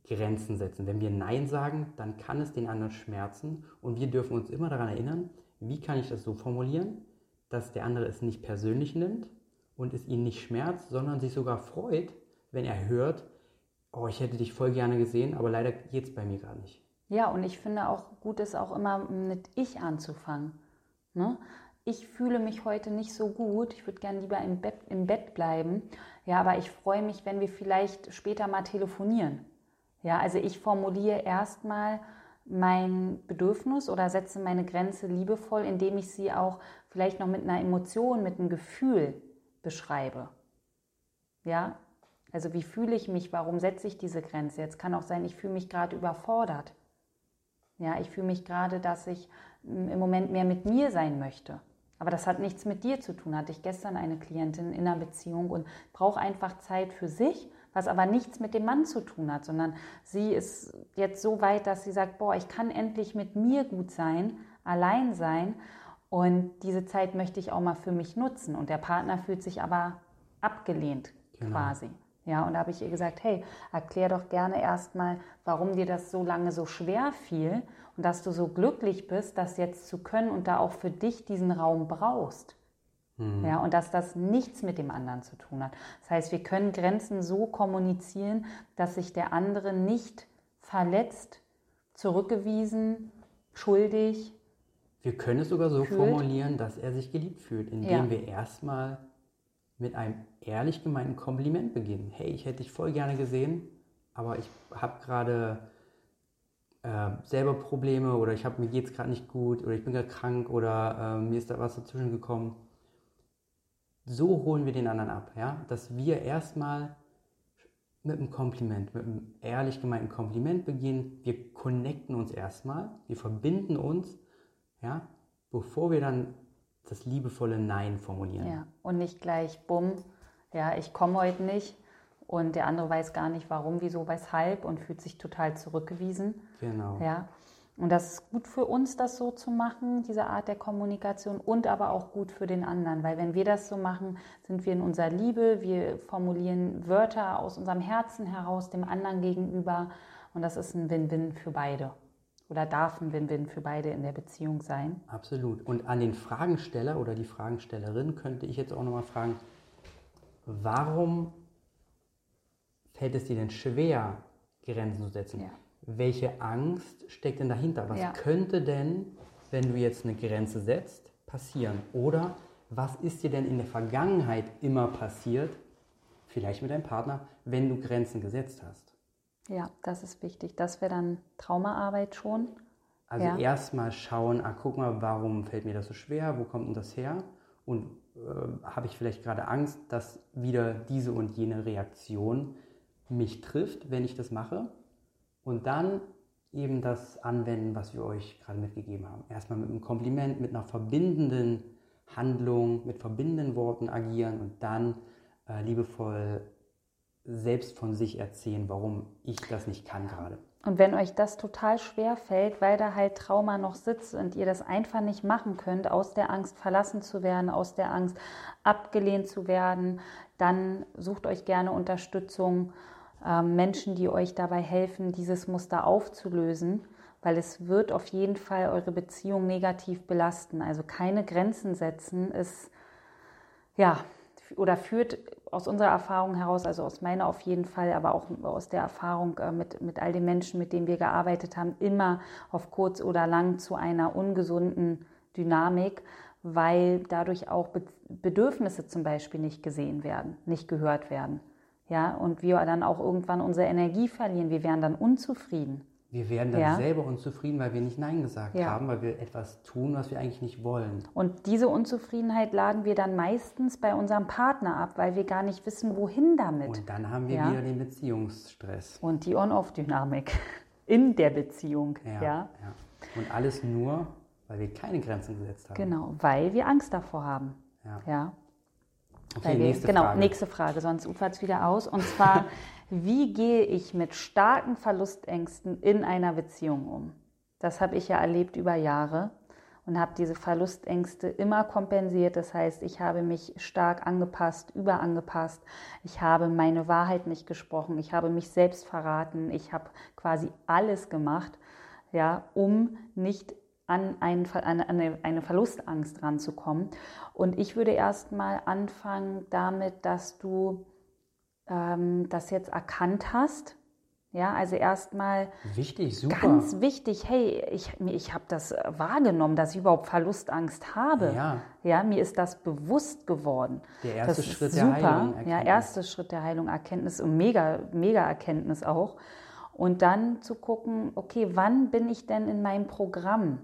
Grenzen setzen, wenn wir Nein sagen, dann kann es den anderen schmerzen und wir dürfen uns immer daran erinnern, wie kann ich das so formulieren, dass der andere es nicht persönlich nimmt, und es ihn nicht schmerzt, sondern sich sogar freut, wenn er hört, oh, ich hätte dich voll gerne gesehen, aber leider geht es bei mir gar nicht. Ja, und ich finde auch gut ist auch immer mit ich anzufangen. Ne? Ich fühle mich heute nicht so gut, ich würde gerne lieber im Bett, im Bett bleiben. Ja, aber ich freue mich, wenn wir vielleicht später mal telefonieren. Ja, also ich formuliere erstmal mein Bedürfnis oder setze meine Grenze liebevoll, indem ich sie auch vielleicht noch mit einer Emotion, mit einem Gefühl beschreibe. Ja, also wie fühle ich mich, warum setze ich diese Grenze? Jetzt kann auch sein, ich fühle mich gerade überfordert. Ja, ich fühle mich gerade, dass ich mm, im Moment mehr mit mir sein möchte. Aber das hat nichts mit dir zu tun. Hatte ich gestern eine Klientin in einer Beziehung und braucht einfach Zeit für sich, was aber nichts mit dem Mann zu tun hat, sondern sie ist jetzt so weit, dass sie sagt, boah, ich kann endlich mit mir gut sein, allein sein und diese Zeit möchte ich auch mal für mich nutzen. Und der Partner fühlt sich aber abgelehnt genau. quasi. Ja, und da habe ich ihr gesagt, hey, erklär doch gerne erstmal, warum dir das so lange so schwer fiel und dass du so glücklich bist, das jetzt zu können und da auch für dich diesen Raum brauchst. Mhm. Ja, und dass das nichts mit dem anderen zu tun hat. Das heißt, wir können Grenzen so kommunizieren, dass sich der andere nicht verletzt, zurückgewiesen, schuldig, wir können es sogar so fühlt. formulieren, dass er sich geliebt fühlt, indem ja. wir erstmal mit einem ehrlich gemeinten Kompliment beginnen. Hey, ich hätte dich voll gerne gesehen, aber ich habe gerade äh, selber Probleme oder ich hab, mir geht es gerade nicht gut oder ich bin gerade krank oder äh, mir ist da was dazwischen gekommen. So holen wir den anderen ab, ja? dass wir erstmal mit einem Kompliment, mit einem ehrlich gemeinten Kompliment beginnen. Wir connecten uns erstmal, wir verbinden uns ja, bevor wir dann das liebevolle Nein formulieren. Ja, und nicht gleich, bumm, ja, ich komme heute nicht und der andere weiß gar nicht warum, wieso, weshalb und fühlt sich total zurückgewiesen. Genau. Ja. Und das ist gut für uns, das so zu machen, diese Art der Kommunikation und aber auch gut für den anderen, weil wenn wir das so machen, sind wir in unserer Liebe, wir formulieren Wörter aus unserem Herzen heraus dem anderen gegenüber und das ist ein Win-Win für beide oder darf ein Win-Win für beide in der Beziehung sein. Absolut. Und an den Fragensteller oder die Fragenstellerin könnte ich jetzt auch nochmal fragen, warum fällt es dir denn schwer, Grenzen zu setzen? Ja. Welche Angst steckt denn dahinter? Was ja. könnte denn, wenn du jetzt eine Grenze setzt, passieren? Oder was ist dir denn in der Vergangenheit immer passiert, vielleicht mit deinem Partner, wenn du Grenzen gesetzt hast? Ja, das ist wichtig. Das wäre dann Traumaarbeit schon. Also ja. erstmal schauen, ah, guck mal, warum fällt mir das so schwer, wo kommt denn das her? Und äh, habe ich vielleicht gerade Angst, dass wieder diese und jene Reaktion mich trifft, wenn ich das mache? Und dann eben das anwenden, was wir euch gerade mitgegeben haben. Erstmal mit einem Kompliment, mit einer verbindenden Handlung, mit verbindenden Worten agieren und dann äh, liebevoll selbst von sich erzählen, warum ich das nicht kann gerade. Und wenn euch das total schwer fällt, weil da halt Trauma noch sitzt und ihr das einfach nicht machen könnt, aus der Angst verlassen zu werden, aus der Angst abgelehnt zu werden, dann sucht euch gerne Unterstützung, äh, Menschen, die euch dabei helfen, dieses Muster aufzulösen, weil es wird auf jeden Fall eure Beziehung negativ belasten. Also keine Grenzen setzen ist ja oder führt aus unserer Erfahrung heraus, also aus meiner auf jeden Fall, aber auch aus der Erfahrung äh, mit, mit all den Menschen, mit denen wir gearbeitet haben, immer auf kurz oder lang zu einer ungesunden Dynamik, weil dadurch auch Bedürfnisse zum Beispiel nicht gesehen werden, nicht gehört werden. Ja, und wir dann auch irgendwann unsere Energie verlieren. Wir wären dann unzufrieden. Wir werden dann ja. selber unzufrieden, weil wir nicht Nein gesagt ja. haben, weil wir etwas tun, was wir eigentlich nicht wollen. Und diese Unzufriedenheit laden wir dann meistens bei unserem Partner ab, weil wir gar nicht wissen, wohin damit. Und dann haben wir ja. wieder den Beziehungsstress. Und die On-Off-Dynamik in der Beziehung. Ja, Und alles nur, weil wir keine Grenzen gesetzt haben. Genau, weil wir Angst davor haben. Ja. Okay, wir, nächste genau, Frage. nächste Frage, sonst ufert es wieder aus. Und zwar, wie gehe ich mit starken Verlustängsten in einer Beziehung um? Das habe ich ja erlebt über Jahre und habe diese Verlustängste immer kompensiert. Das heißt, ich habe mich stark angepasst, überangepasst. Ich habe meine Wahrheit nicht gesprochen. Ich habe mich selbst verraten. Ich habe quasi alles gemacht, ja, um nicht an, ein, an eine, Verlustangst ranzukommen. Und ich würde erst mal anfangen damit, dass du ähm, das jetzt erkannt hast. Ja, also erstmal wichtig, super. ganz wichtig, hey, ich, ich habe das wahrgenommen, dass ich überhaupt Verlustangst habe. Ja. ja, mir ist das bewusst geworden. Der erste das Schritt super. der Heilung. Erkenntnis. Ja, erster Schritt der Heilung, Erkenntnis und mega, mega Erkenntnis auch. Und dann zu gucken, okay, wann bin ich denn in meinem Programm?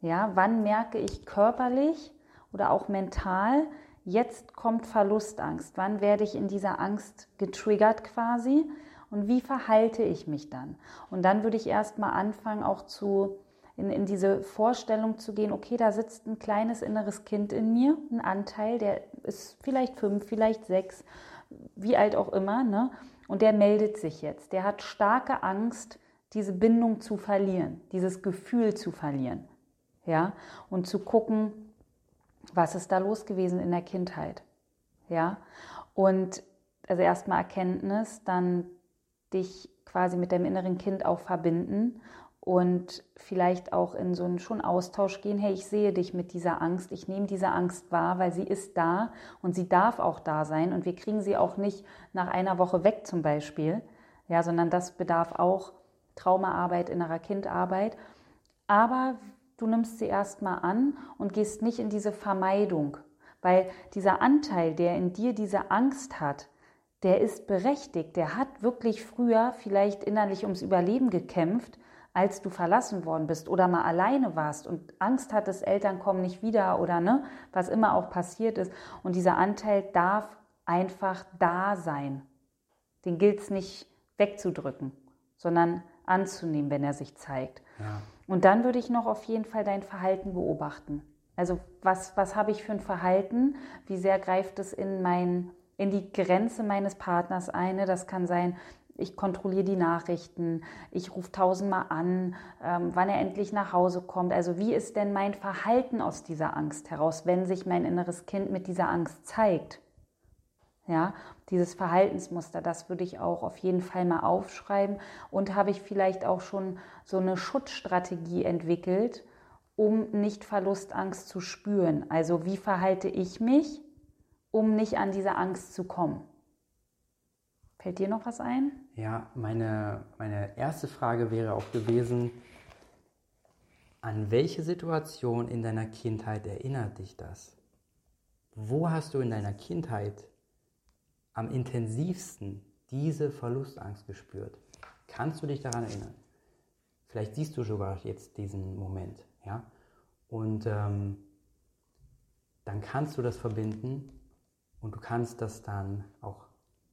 Ja, wann merke ich körperlich oder auch mental, jetzt kommt Verlustangst. Wann werde ich in dieser Angst getriggert quasi? Und wie verhalte ich mich dann? Und dann würde ich erstmal anfangen, auch zu, in, in diese Vorstellung zu gehen, okay, da sitzt ein kleines inneres Kind in mir, ein Anteil, der ist vielleicht fünf, vielleicht sechs, wie alt auch immer, ne? Und der meldet sich jetzt. Der hat starke Angst, diese Bindung zu verlieren, dieses Gefühl zu verlieren. Ja? Und zu gucken, was ist da los gewesen in der Kindheit? Ja, und also erstmal Erkenntnis, dann dich quasi mit deinem inneren Kind auch verbinden und vielleicht auch in so einen schon Austausch gehen. Hey, ich sehe dich mit dieser Angst, ich nehme diese Angst wahr, weil sie ist da und sie darf auch da sein und wir kriegen sie auch nicht nach einer Woche weg zum Beispiel, ja, sondern das bedarf auch Traumaarbeit, innerer Kindarbeit. Aber Du nimmst sie erstmal an und gehst nicht in diese Vermeidung, weil dieser Anteil, der in dir diese Angst hat, der ist berechtigt, der hat wirklich früher vielleicht innerlich ums Überleben gekämpft, als du verlassen worden bist oder mal alleine warst und Angst hattest, Eltern kommen nicht wieder oder ne, was immer auch passiert ist. Und dieser Anteil darf einfach da sein. Den gilt es nicht wegzudrücken, sondern anzunehmen, wenn er sich zeigt. Ja. Und dann würde ich noch auf jeden Fall dein Verhalten beobachten. Also was, was habe ich für ein Verhalten? Wie sehr greift es in, mein, in die Grenze meines Partners ein? Das kann sein, ich kontrolliere die Nachrichten, ich rufe tausendmal an, ähm, wann er endlich nach Hause kommt. Also wie ist denn mein Verhalten aus dieser Angst heraus, wenn sich mein inneres Kind mit dieser Angst zeigt? Ja, dieses Verhaltensmuster, das würde ich auch auf jeden Fall mal aufschreiben und habe ich vielleicht auch schon so eine Schutzstrategie entwickelt, um nicht Verlustangst zu spüren. Also wie verhalte ich mich, um nicht an diese Angst zu kommen? Fällt dir noch was ein? Ja, meine, meine erste Frage wäre auch gewesen, an welche Situation in deiner Kindheit erinnert dich das? Wo hast du in deiner Kindheit am intensivsten diese Verlustangst gespürt? Kannst du dich daran erinnern? Vielleicht siehst du sogar jetzt diesen Moment, ja? Und ähm, dann kannst du das verbinden und du kannst das dann auch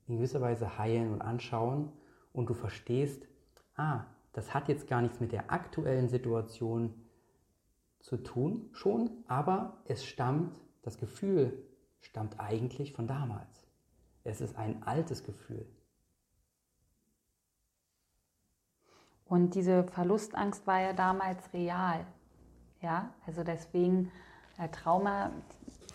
in gewisser Weise heilen und anschauen und du verstehst, ah, das hat jetzt gar nichts mit der aktuellen Situation zu tun schon, aber es stammt, das Gefühl stammt eigentlich von damals. Es ist ein altes Gefühl. Und diese Verlustangst war ja damals real. Ja, also deswegen, äh, Trauma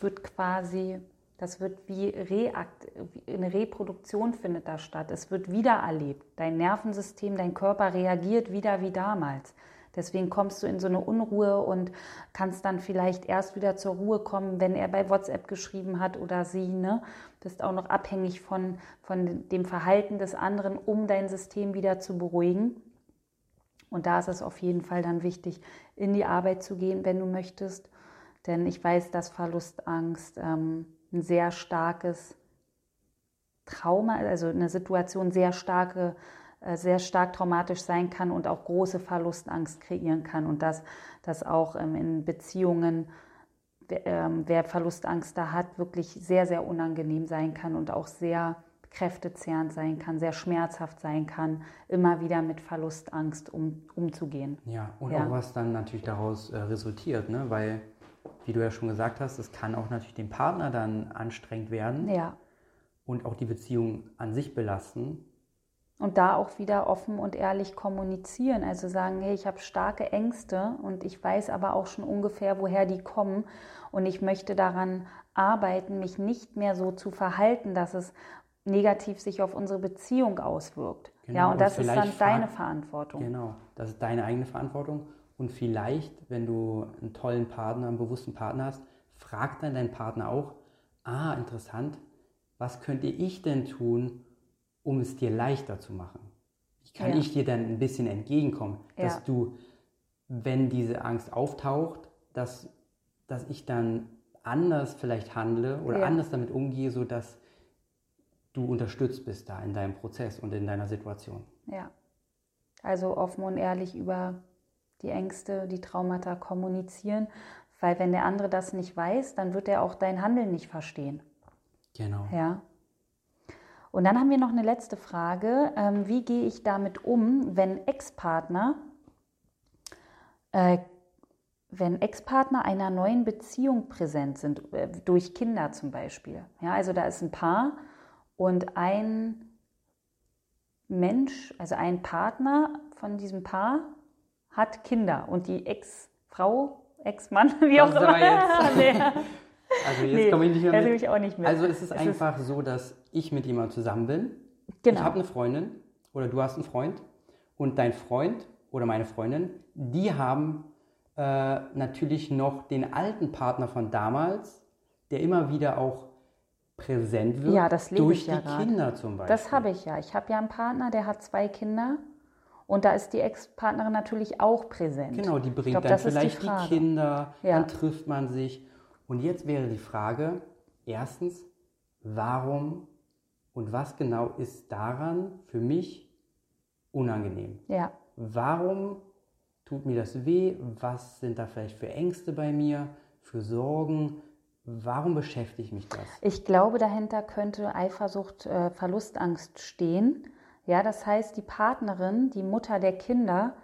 wird quasi, das wird wie Reakt, eine Reproduktion findet da statt. Es wird wieder erlebt. Dein Nervensystem, dein Körper reagiert wieder wie damals. Deswegen kommst du in so eine Unruhe und kannst dann vielleicht erst wieder zur Ruhe kommen, wenn er bei WhatsApp geschrieben hat oder sie. Ne? Bist auch noch abhängig von, von dem Verhalten des anderen, um dein System wieder zu beruhigen. Und da ist es auf jeden Fall dann wichtig, in die Arbeit zu gehen, wenn du möchtest. Denn ich weiß, dass Verlustangst ähm, ein sehr starkes Trauma, also eine Situation sehr starke, sehr stark traumatisch sein kann und auch große Verlustangst kreieren kann. Und dass das auch ähm, in Beziehungen, ähm, wer Verlustangst da hat, wirklich sehr, sehr unangenehm sein kann und auch sehr kräftezehrend sein kann, sehr schmerzhaft sein kann, immer wieder mit Verlustangst um, umzugehen. Ja, und ja. auch was dann natürlich daraus äh, resultiert, ne? weil, wie du ja schon gesagt hast, es kann auch natürlich dem Partner dann anstrengend werden ja. und auch die Beziehung an sich belasten. Und da auch wieder offen und ehrlich kommunizieren. Also sagen, hey, ich habe starke Ängste und ich weiß aber auch schon ungefähr, woher die kommen. Und ich möchte daran arbeiten, mich nicht mehr so zu verhalten, dass es negativ sich auf unsere Beziehung auswirkt. Genau, ja, und, und das ist dann deine Verantwortung. Genau, das ist deine eigene Verantwortung. Und vielleicht, wenn du einen tollen Partner, einen bewussten Partner hast, frag dann deinen Partner auch, ah, interessant, was könnte ich denn tun, um es dir leichter zu machen? Wie kann ja. ich dir dann ein bisschen entgegenkommen, ja. dass du, wenn diese Angst auftaucht, dass, dass ich dann anders vielleicht handle oder ja. anders damit umgehe, sodass du unterstützt bist da in deinem Prozess und in deiner Situation. Ja. Also offen und ehrlich über die Ängste, die Traumata kommunizieren, weil wenn der andere das nicht weiß, dann wird er auch dein Handeln nicht verstehen. Genau. Ja. Und dann haben wir noch eine letzte Frage. Ähm, wie gehe ich damit um, wenn Ex-Partner, äh, wenn Ex-Partner einer neuen Beziehung präsent sind, äh, durch Kinder zum Beispiel? Ja, also da ist ein Paar und ein Mensch, also ein Partner von diesem Paar hat Kinder und die Ex-Frau, Ex-Mann, wie auch immer. also jetzt nee, komme ich nicht mehr mit. Also es ist es einfach ist so, dass ich mit jemandem zusammen bin. Genau. Ich habe eine Freundin oder du hast einen Freund und dein Freund oder meine Freundin, die haben äh, natürlich noch den alten Partner von damals, der immer wieder auch präsent wird ja, das durch ich ja die grad. Kinder zum Beispiel. Das habe ich ja. Ich habe ja einen Partner, der hat zwei Kinder und da ist die Ex-Partnerin natürlich auch präsent. Genau, die bringt glaub, dann vielleicht die, die, Kinder, ja. dann trifft man sich. Und jetzt wäre die Frage, erstens, warum und was genau ist daran für mich unangenehm? Ja. Warum tut mir das weh? Was sind da vielleicht für Ängste bei mir, für Sorgen? Warum beschäftigt mich das? Ich glaube, dahinter könnte Eifersucht, äh, Verlustangst stehen. Ja, das heißt, die Partnerin, die Mutter der Kinder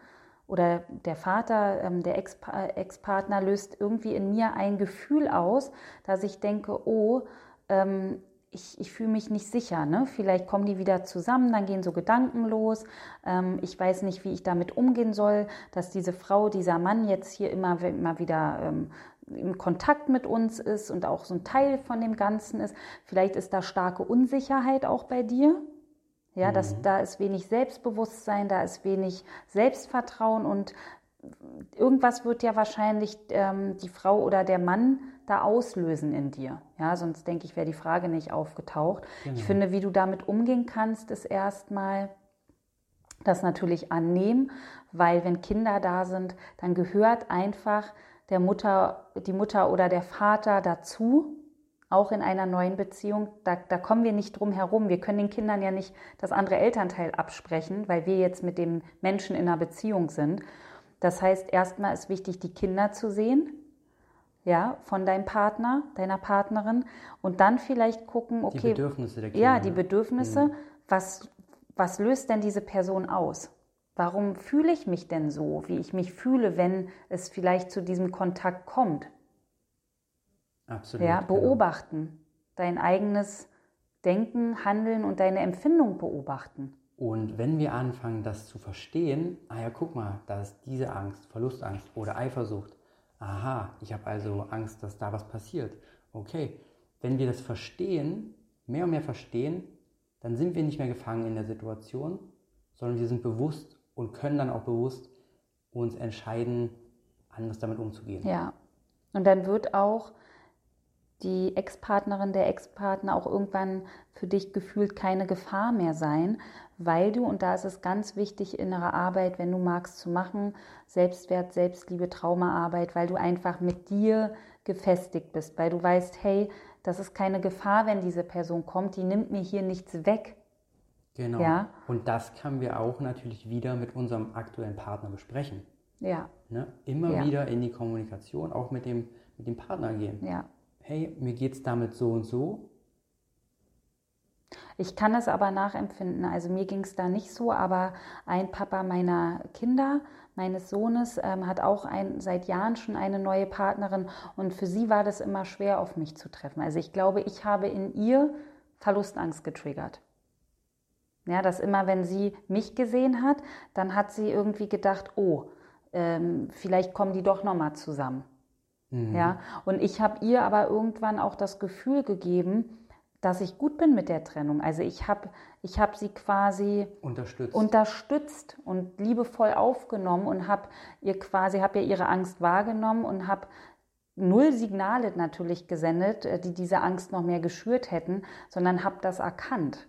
oder der Vater, ähm, der Ex-Partner löst irgendwie in mir ein Gefühl aus, dass ich denke, oh, ähm, ich, ich fühle mich nicht sicher. Ne? Vielleicht kommen die wieder zusammen, dann gehen so Gedanken los. Ähm, ich weiß nicht, wie ich damit umgehen soll, dass diese Frau, dieser Mann jetzt hier immer, immer wieder ähm, im Kontakt mit uns ist und auch so ein Teil von dem Ganzen ist. Vielleicht ist da starke Unsicherheit auch bei dir. Ja, mhm. dass, da ist wenig Selbstbewusstsein, da ist wenig Selbstvertrauen und irgendwas wird ja wahrscheinlich ähm, die Frau oder der Mann da auslösen in dir. Ja, sonst denke ich, wäre die Frage nicht aufgetaucht. Genau. Ich finde, wie du damit umgehen kannst, ist erstmal das natürlich annehmen, weil wenn Kinder da sind, dann gehört einfach der Mutter, die Mutter oder der Vater dazu, auch in einer neuen Beziehung. Da, da kommen wir nicht drum herum. Wir können den Kindern ja nicht das andere Elternteil absprechen, weil wir jetzt mit dem Menschen in einer Beziehung sind. Das heißt, erstmal ist wichtig, die Kinder zu sehen, ja, von deinem Partner, deiner Partnerin und dann vielleicht gucken, okay, die Bedürfnisse der Kinder. Ja, die Bedürfnisse, mhm. was, was löst denn diese Person aus? Warum fühle ich mich denn so, wie ich mich fühle, wenn es vielleicht zu diesem Kontakt kommt? Absolut. Ja, genau. beobachten. Genau. Dein eigenes Denken, Handeln und deine Empfindung beobachten. Und wenn wir anfangen, das zu verstehen, ah ja, guck mal, da ist diese Angst, Verlustangst oder Eifersucht. Aha, ich habe also Angst, dass da was passiert. Okay, wenn wir das verstehen, mehr und mehr verstehen, dann sind wir nicht mehr gefangen in der Situation, sondern wir sind bewusst und können dann auch bewusst uns entscheiden, anders damit umzugehen. Ja. Und dann wird auch die Ex-Partnerin, der Ex-Partner auch irgendwann für dich gefühlt keine Gefahr mehr sein, weil du, und da ist es ganz wichtig, innere Arbeit, wenn du magst, zu machen, Selbstwert, Selbstliebe, Traumaarbeit, weil du einfach mit dir gefestigt bist, weil du weißt, hey, das ist keine Gefahr, wenn diese Person kommt, die nimmt mir hier nichts weg. Genau. Ja? Und das können wir auch natürlich wieder mit unserem aktuellen Partner besprechen. Ja. Ne? Immer ja. wieder in die Kommunikation, auch mit dem, mit dem Partner gehen. Ja. Hey, mir geht es damit so und so. Ich kann es aber nachempfinden. Also mir ging es da nicht so, aber ein Papa meiner Kinder, meines Sohnes, ähm, hat auch ein, seit Jahren schon eine neue Partnerin und für sie war das immer schwer, auf mich zu treffen. Also ich glaube, ich habe in ihr Verlustangst getriggert. Ja, dass immer, wenn sie mich gesehen hat, dann hat sie irgendwie gedacht, oh, ähm, vielleicht kommen die doch nochmal zusammen. Mhm. Ja, und ich habe ihr aber irgendwann auch das Gefühl gegeben, dass ich gut bin mit der Trennung. Also ich habe ich hab sie quasi unterstützt. unterstützt und liebevoll aufgenommen und habe ihr quasi, habe ja ihre Angst wahrgenommen und habe null Signale natürlich gesendet, äh, die diese Angst noch mehr geschürt hätten, sondern habe das erkannt.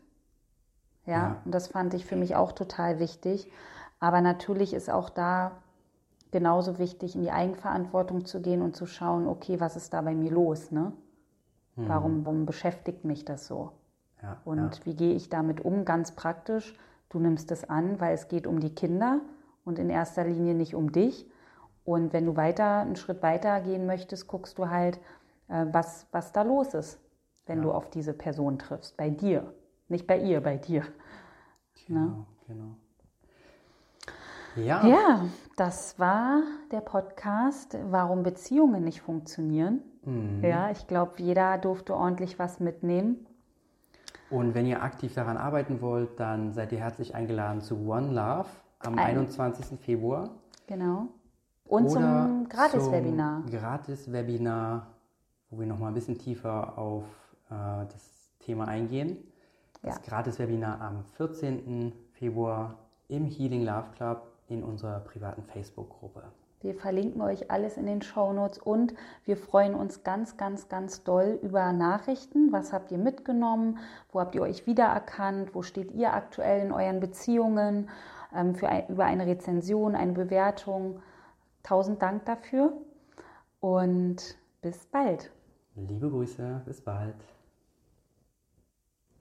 Ja? ja, und das fand ich für mich auch total wichtig. Aber natürlich ist auch da genauso wichtig, in die Eigenverantwortung zu gehen und zu schauen, okay, was ist da bei mir los? Ne? Mhm. Warum, warum beschäftigt mich das so? Ja, und ja. wie gehe ich damit um? Ganz praktisch, du nimmst es an, weil es geht um die Kinder und in erster Linie nicht um dich. Und wenn du weiter, einen Schritt weiter gehen möchtest, guckst du halt, äh, was, was da los ist, wenn ja. du auf diese Person triffst, bei dir. Nicht bei ihr, bei dir. Genau, ne? genau. Ja. ja, das war der Podcast, warum Beziehungen nicht funktionieren. Mhm. Ja, ich glaube, jeder durfte ordentlich was mitnehmen. Und wenn ihr aktiv daran arbeiten wollt, dann seid ihr herzlich eingeladen zu One Love am Ein. 21. Februar. Genau. Und Oder zum Gratis-Webinar. Gratis-Webinar, wo wir nochmal ein bisschen tiefer auf äh, das Thema eingehen. Das ja. Gratis-Webinar am 14. Februar im Healing Love Club in unserer privaten Facebook-Gruppe. Wir verlinken euch alles in den Show Notes und wir freuen uns ganz, ganz, ganz doll über Nachrichten. Was habt ihr mitgenommen? Wo habt ihr euch wiedererkannt? Wo steht ihr aktuell in euren Beziehungen? Ähm, für ein, über eine Rezension, eine Bewertung. Tausend Dank dafür und bis bald. Liebe Grüße, bis bald.